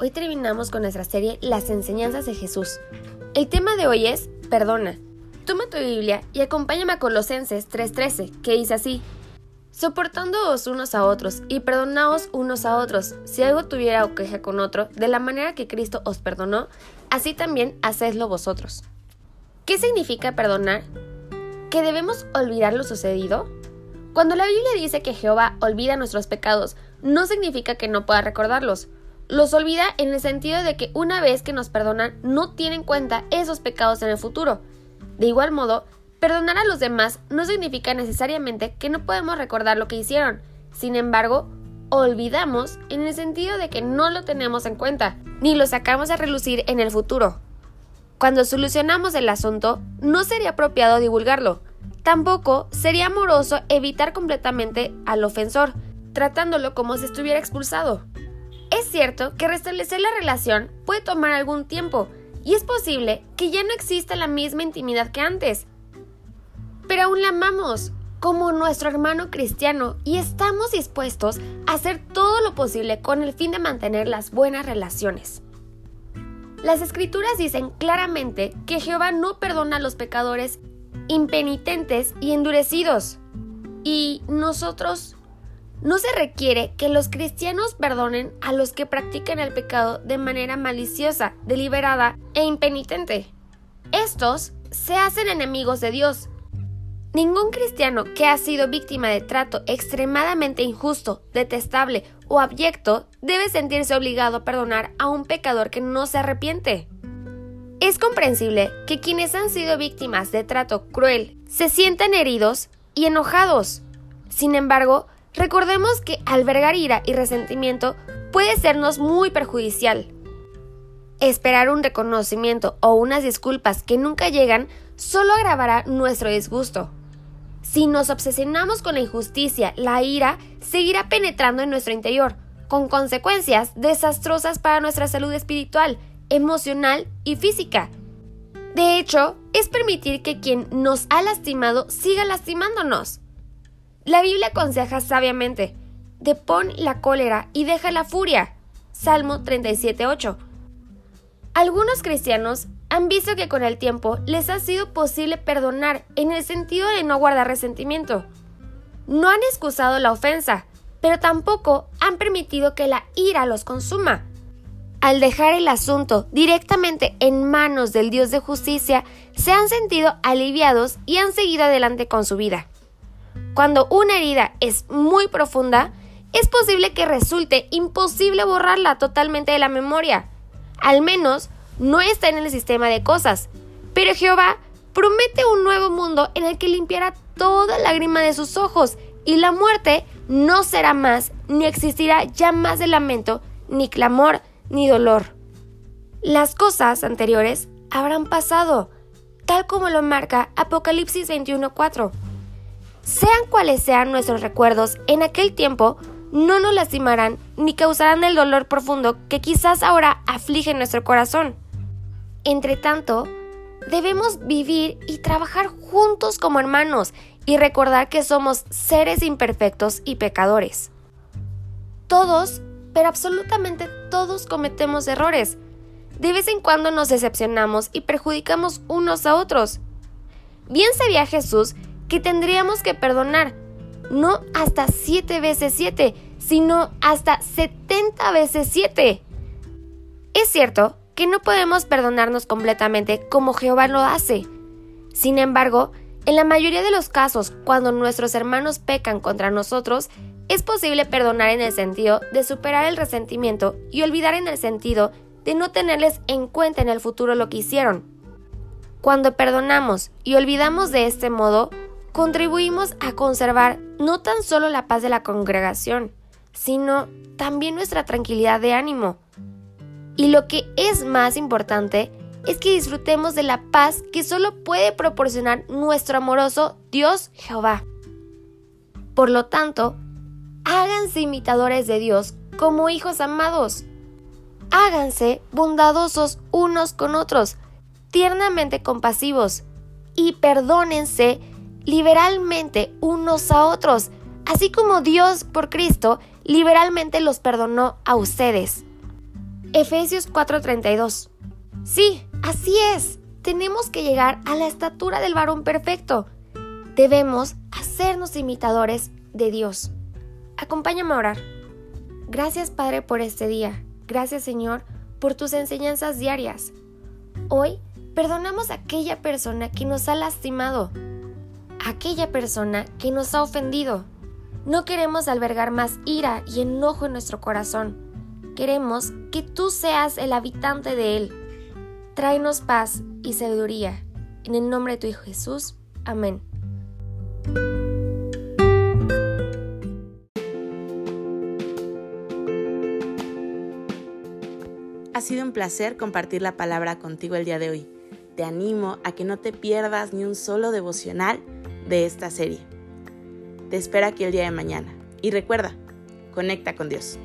Hoy terminamos con nuestra serie Las enseñanzas de Jesús. El tema de hoy es Perdona. Toma tu Biblia y acompáñame a Colosenses 3:13, que dice así: Soportándoos unos a otros y perdonaos unos a otros, si algo tuviera o queja con otro, de la manera que Cristo os perdonó, así también hacedlo vosotros. ¿Qué significa perdonar? ¿Que debemos olvidar lo sucedido? Cuando la Biblia dice que Jehová olvida nuestros pecados, no significa que no pueda recordarlos los olvida en el sentido de que una vez que nos perdonan no tienen en cuenta esos pecados en el futuro. De igual modo, perdonar a los demás no significa necesariamente que no podemos recordar lo que hicieron. Sin embargo, olvidamos en el sentido de que no lo tenemos en cuenta, ni lo sacamos a relucir en el futuro. Cuando solucionamos el asunto, no sería apropiado divulgarlo. Tampoco sería amoroso evitar completamente al ofensor, tratándolo como si estuviera expulsado. Es cierto que restablecer la relación puede tomar algún tiempo y es posible que ya no exista la misma intimidad que antes. Pero aún la amamos como nuestro hermano cristiano y estamos dispuestos a hacer todo lo posible con el fin de mantener las buenas relaciones. Las escrituras dicen claramente que Jehová no perdona a los pecadores impenitentes y endurecidos. Y nosotros no se requiere que los cristianos perdonen a los que practican el pecado de manera maliciosa, deliberada e impenitente. Estos se hacen enemigos de Dios. Ningún cristiano que ha sido víctima de trato extremadamente injusto, detestable o abyecto debe sentirse obligado a perdonar a un pecador que no se arrepiente. Es comprensible que quienes han sido víctimas de trato cruel se sientan heridos y enojados. Sin embargo, Recordemos que albergar ira y resentimiento puede sernos muy perjudicial. Esperar un reconocimiento o unas disculpas que nunca llegan solo agravará nuestro disgusto. Si nos obsesionamos con la injusticia, la ira seguirá penetrando en nuestro interior, con consecuencias desastrosas para nuestra salud espiritual, emocional y física. De hecho, es permitir que quien nos ha lastimado siga lastimándonos. La Biblia aconseja sabiamente, depón la cólera y deja la furia. Salmo 37.8. Algunos cristianos han visto que con el tiempo les ha sido posible perdonar en el sentido de no guardar resentimiento. No han excusado la ofensa, pero tampoco han permitido que la ira los consuma. Al dejar el asunto directamente en manos del Dios de justicia, se han sentido aliviados y han seguido adelante con su vida. Cuando una herida es muy profunda, es posible que resulte imposible borrarla totalmente de la memoria. Al menos no está en el sistema de cosas. Pero Jehová promete un nuevo mundo en el que limpiará toda lágrima de sus ojos y la muerte no será más, ni existirá ya más de lamento, ni clamor, ni dolor. Las cosas anteriores habrán pasado, tal como lo marca Apocalipsis 21.4. Sean cuales sean nuestros recuerdos, en aquel tiempo no nos lastimarán ni causarán el dolor profundo que quizás ahora aflige nuestro corazón. Entre tanto, debemos vivir y trabajar juntos como hermanos y recordar que somos seres imperfectos y pecadores. Todos, pero absolutamente todos cometemos errores. De vez en cuando nos decepcionamos y perjudicamos unos a otros. Bien sabía Jesús que tendríamos que perdonar, no hasta siete veces siete, sino hasta 70 veces siete. Es cierto que no podemos perdonarnos completamente como Jehová lo hace. Sin embargo, en la mayoría de los casos, cuando nuestros hermanos pecan contra nosotros, es posible perdonar en el sentido de superar el resentimiento y olvidar en el sentido de no tenerles en cuenta en el futuro lo que hicieron. Cuando perdonamos y olvidamos de este modo, contribuimos a conservar no tan solo la paz de la congregación, sino también nuestra tranquilidad de ánimo. Y lo que es más importante es que disfrutemos de la paz que solo puede proporcionar nuestro amoroso Dios Jehová. Por lo tanto, háganse imitadores de Dios como hijos amados. Háganse bondadosos unos con otros, tiernamente compasivos, y perdónense liberalmente unos a otros, así como Dios por Cristo liberalmente los perdonó a ustedes. Efesios 4:32 Sí, así es. Tenemos que llegar a la estatura del varón perfecto. Debemos hacernos imitadores de Dios. Acompáñame a orar. Gracias Padre por este día. Gracias Señor por tus enseñanzas diarias. Hoy perdonamos a aquella persona que nos ha lastimado, aquella persona que nos ha ofendido. No queremos albergar más ira y enojo en nuestro corazón. Queremos que tú seas el habitante de él. Tráenos paz y sabiduría. En el nombre de tu Hijo Jesús. Amén. Ha sido un placer compartir la palabra contigo el día de hoy. Te animo a que no te pierdas ni un solo devocional de esta serie. Te espero aquí el día de mañana. Y recuerda, conecta con Dios.